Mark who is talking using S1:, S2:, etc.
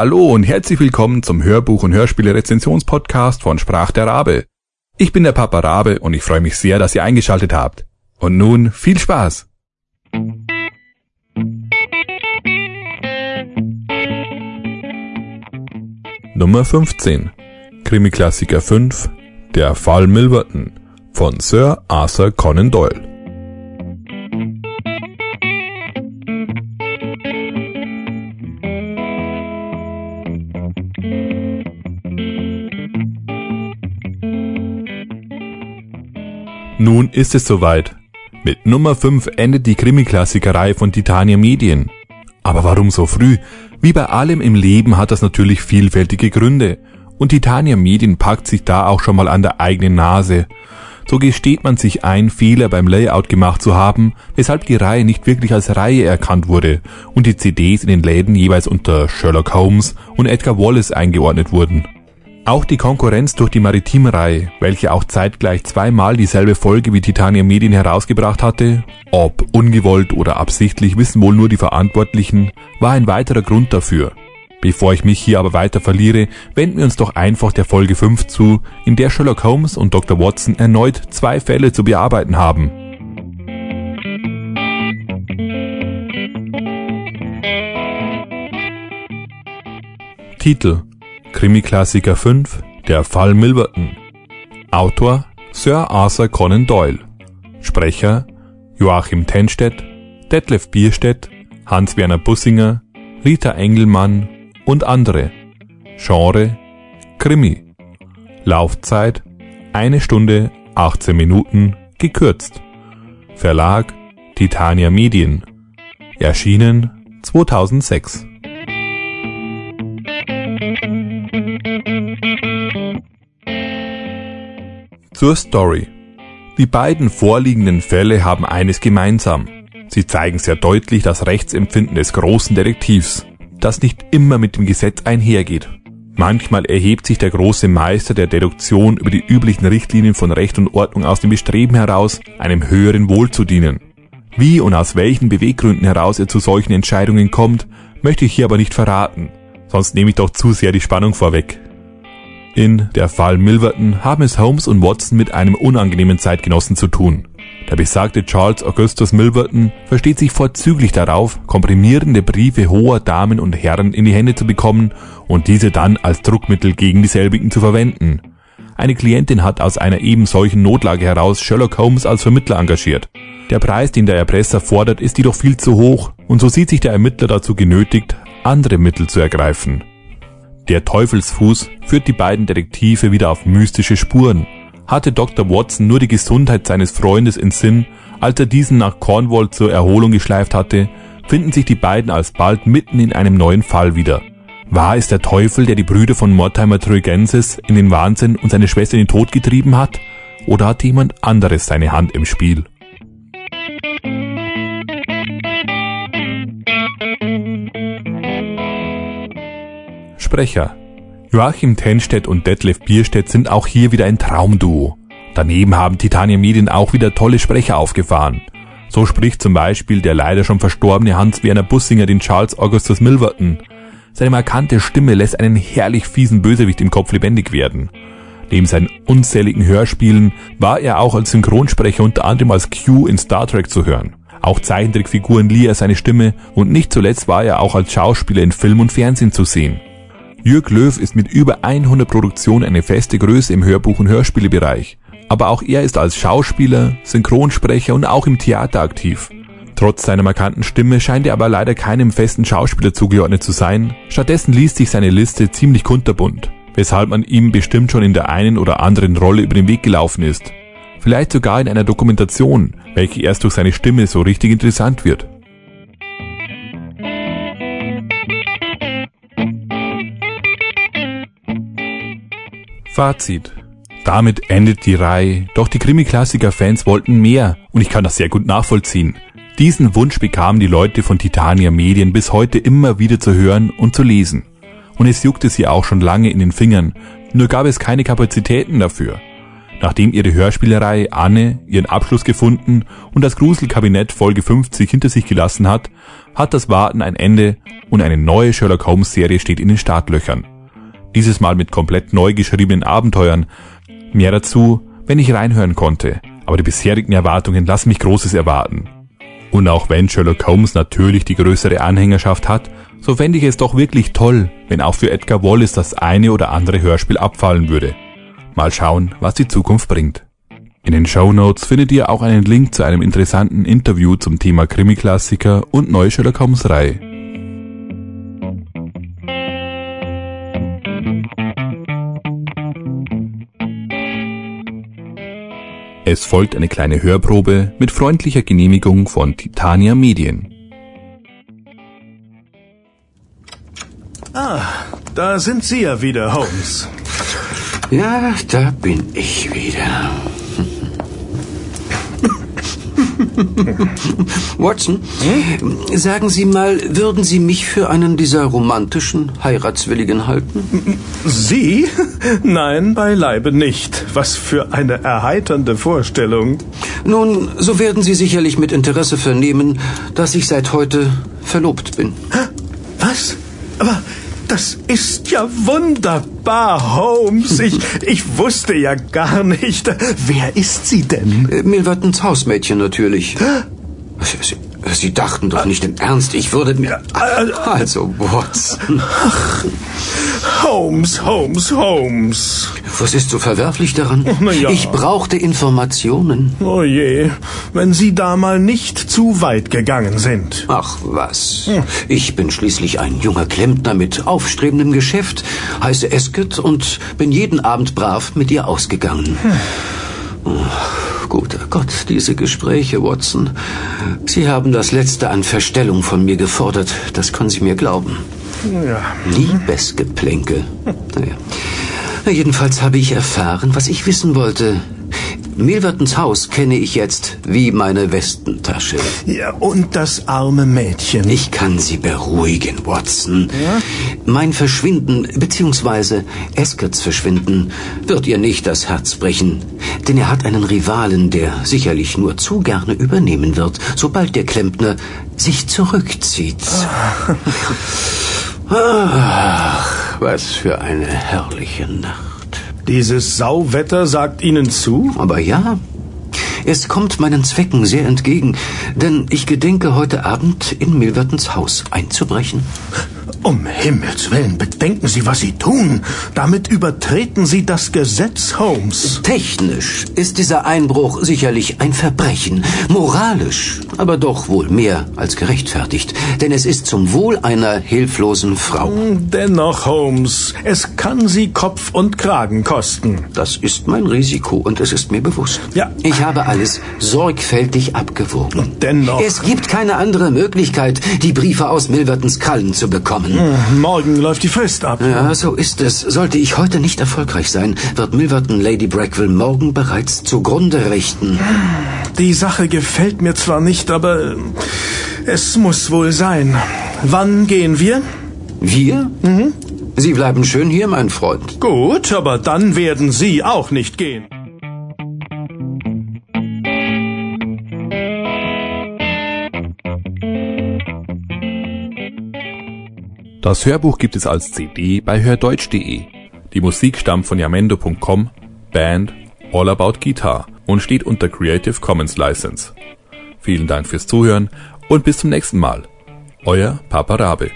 S1: Hallo und herzlich willkommen zum Hörbuch- und Hörspiele-Rezensionspodcast von Sprach der Rabe. Ich bin der Papa Rabe und ich freue mich sehr, dass ihr eingeschaltet habt. Und nun viel Spaß! Nummer 15 Krimi-Klassiker 5 Der Fall Milverton von Sir Arthur Conan Doyle Nun ist es soweit. Mit Nummer 5 endet die Krimi-Klassikerei von Titania Medien. Aber warum so früh? Wie bei allem im Leben hat das natürlich vielfältige Gründe. Und Titania Medien packt sich da auch schon mal an der eigenen Nase. So gesteht man sich ein, Fehler beim Layout gemacht zu haben, weshalb die Reihe nicht wirklich als Reihe erkannt wurde und die CDs in den Läden jeweils unter Sherlock Holmes und Edgar Wallace eingeordnet wurden. Auch die Konkurrenz durch die Maritim-Reihe, welche auch zeitgleich zweimal dieselbe Folge wie Titania Medien herausgebracht hatte, ob ungewollt oder absichtlich, wissen wohl nur die Verantwortlichen, war ein weiterer Grund dafür. Bevor ich mich hier aber weiter verliere, wenden wir uns doch einfach der Folge 5 zu, in der Sherlock Holmes und Dr. Watson erneut zwei Fälle zu bearbeiten haben. Titel Krimi-Klassiker 5 Der Fall Milverton Autor Sir Arthur Conan Doyle Sprecher Joachim Tenstedt, Detlef Bierstedt, Hans-Werner Bussinger, Rita Engelmann und andere. Genre Krimi. Laufzeit eine Stunde 18 Minuten gekürzt. Verlag Titania Medien. Erschienen 2006. Zur Story. Die beiden vorliegenden Fälle haben eines gemeinsam. Sie zeigen sehr deutlich das Rechtsempfinden des großen Detektivs, das nicht immer mit dem Gesetz einhergeht. Manchmal erhebt sich der große Meister der Deduktion über die üblichen Richtlinien von Recht und Ordnung aus dem Bestreben heraus, einem höheren Wohl zu dienen. Wie und aus welchen Beweggründen heraus er zu solchen Entscheidungen kommt, möchte ich hier aber nicht verraten, sonst nehme ich doch zu sehr die Spannung vorweg. In Der Fall Milverton haben es Holmes und Watson mit einem unangenehmen Zeitgenossen zu tun. Der besagte Charles Augustus Milverton versteht sich vorzüglich darauf, komprimierende Briefe hoher Damen und Herren in die Hände zu bekommen und diese dann als Druckmittel gegen dieselbigen zu verwenden. Eine Klientin hat aus einer eben solchen Notlage heraus Sherlock Holmes als Vermittler engagiert. Der Preis, den der Erpresser fordert, ist jedoch viel zu hoch und so sieht sich der Ermittler dazu genötigt, andere Mittel zu ergreifen. Der Teufelsfuß führt die beiden Detektive wieder auf mystische Spuren. Hatte Dr. Watson nur die Gesundheit seines Freundes in Sinn, als er diesen nach Cornwall zur Erholung geschleift hatte, finden sich die beiden alsbald mitten in einem neuen Fall wieder. War es der Teufel, der die Brüder von Mortimer Truigensis in den Wahnsinn und seine Schwester in den Tod getrieben hat? Oder hatte jemand anderes seine Hand im Spiel? Sprecher. Joachim Tenstedt und Detlef Bierstedt sind auch hier wieder ein Traumduo. Daneben haben Titania Medien auch wieder tolle Sprecher aufgefahren. So spricht zum Beispiel der leider schon verstorbene Hans-Werner Bussinger den Charles Augustus Milverton. Seine markante Stimme lässt einen herrlich fiesen Bösewicht im Kopf lebendig werden. Neben seinen unzähligen Hörspielen war er auch als Synchronsprecher unter anderem als Q in Star Trek zu hören. Auch Zeichentrickfiguren lieh er seine Stimme und nicht zuletzt war er auch als Schauspieler in Film und Fernsehen zu sehen. Jürg Löw ist mit über 100 Produktionen eine feste Größe im Hörbuch- und Hörspielebereich. Aber auch er ist als Schauspieler, Synchronsprecher und auch im Theater aktiv. Trotz seiner markanten Stimme scheint er aber leider keinem festen Schauspieler zugeordnet zu sein. Stattdessen liest sich seine Liste ziemlich kunterbunt, weshalb man ihm bestimmt schon in der einen oder anderen Rolle über den Weg gelaufen ist. Vielleicht sogar in einer Dokumentation, welche erst durch seine Stimme so richtig interessant wird. Fazit. Damit endet die Reihe, doch die Krimi-Klassiker-Fans wollten mehr und ich kann das sehr gut nachvollziehen. Diesen Wunsch bekamen die Leute von Titania Medien bis heute immer wieder zu hören und zu lesen. Und es juckte sie auch schon lange in den Fingern, nur gab es keine Kapazitäten dafür. Nachdem ihre Hörspielerei Anne ihren Abschluss gefunden und das Gruselkabinett Folge 50 hinter sich gelassen hat, hat das Warten ein Ende und eine neue Sherlock Holmes Serie steht in den Startlöchern. Dieses Mal mit komplett neu geschriebenen Abenteuern. Mehr dazu, wenn ich reinhören konnte, aber die bisherigen Erwartungen lassen mich Großes erwarten. Und auch wenn Sherlock Holmes natürlich die größere Anhängerschaft hat, so fände ich es doch wirklich toll, wenn auch für Edgar Wallace das eine oder andere Hörspiel abfallen würde. Mal schauen, was die Zukunft bringt. In den Show Notes findet ihr auch einen Link zu einem interessanten Interview zum Thema Krimi-Klassiker und neue Sherlock Holmes Reihe. Es folgt eine kleine Hörprobe mit freundlicher Genehmigung von Titania Medien.
S2: Ah, da sind Sie ja wieder, Holmes.
S3: Ja, da bin ich wieder. Watson, hm? sagen Sie mal, würden Sie mich für einen dieser romantischen Heiratswilligen halten?
S2: Sie? Nein, beileibe nicht. Was für eine erheiternde Vorstellung.
S3: Nun, so werden Sie sicherlich mit Interesse vernehmen, dass ich seit heute verlobt bin.
S2: Was? Aber das ist ja wunderbar, Holmes. Ich, ich wusste ja gar nicht. Wer ist sie denn?
S3: Äh, Milvertons Hausmädchen natürlich. Sie, dachten doch nicht im Ernst, ich würde mir... Also, Watson.
S2: Ach, Holmes, Holmes, Holmes.
S3: Was ist so verwerflich daran?
S2: Ja.
S3: Ich brauchte Informationen.
S2: Oh je, wenn Sie da mal nicht zu weit gegangen sind.
S3: Ach was. Ich bin schließlich ein junger Klempner mit aufstrebendem Geschäft, heiße Esket und bin jeden Abend brav mit ihr ausgegangen. Oh, guter Gott, diese Gespräche, Watson. Sie haben das Letzte an Verstellung von mir gefordert. Das können Sie mir glauben.
S2: Ja.
S3: Liebesgeplänkel. Naja. Na, jedenfalls habe ich erfahren, was ich wissen wollte. Milvertons Haus kenne ich jetzt wie meine Westentasche.
S2: Ja, und das arme Mädchen.
S3: Ich kann Sie beruhigen, Watson.
S2: Ja?
S3: Mein Verschwinden, beziehungsweise Eskerts Verschwinden, wird ihr nicht das Herz brechen. Denn er hat einen Rivalen, der sicherlich nur zu gerne übernehmen wird, sobald der Klempner sich zurückzieht. Ach, was für eine herrliche Nacht.
S2: Dieses Sauwetter sagt Ihnen zu?
S3: Aber ja, es kommt meinen Zwecken sehr entgegen, denn ich gedenke heute Abend in Milvertons Haus einzubrechen.
S2: Um Himmels willen, bedenken Sie, was Sie tun. Damit übertreten Sie das Gesetz, Holmes.
S3: Technisch ist dieser Einbruch sicherlich ein Verbrechen, moralisch aber doch wohl mehr als gerechtfertigt, denn es ist zum Wohl einer hilflosen Frau.
S2: Dennoch, Holmes, es kann Sie Kopf und Kragen kosten.
S3: Das ist mein Risiko und es ist mir bewusst.
S2: Ja.
S3: Ich habe alles sorgfältig abgewogen.
S2: Und dennoch.
S3: Es gibt keine andere Möglichkeit, die Briefe aus Milvertons Krallen zu bekommen.
S2: Hm, Morgen läuft die Frist ab.
S3: Ja, so ist es. Sollte ich heute nicht erfolgreich sein, wird Milverton Lady Brackville morgen bereits zugrunde richten.
S2: Die Sache gefällt mir zwar nicht, aber es muss wohl sein. Wann gehen wir?
S3: Wir? Mhm. Sie bleiben schön hier, mein Freund.
S2: Gut, aber dann werden Sie auch nicht gehen.
S1: Das Hörbuch gibt es als CD bei hördeutsch.de. Die Musik stammt von yamendo.com, Band All About Guitar und steht unter Creative Commons License. Vielen Dank fürs Zuhören und bis zum nächsten Mal. Euer Papa Rabe.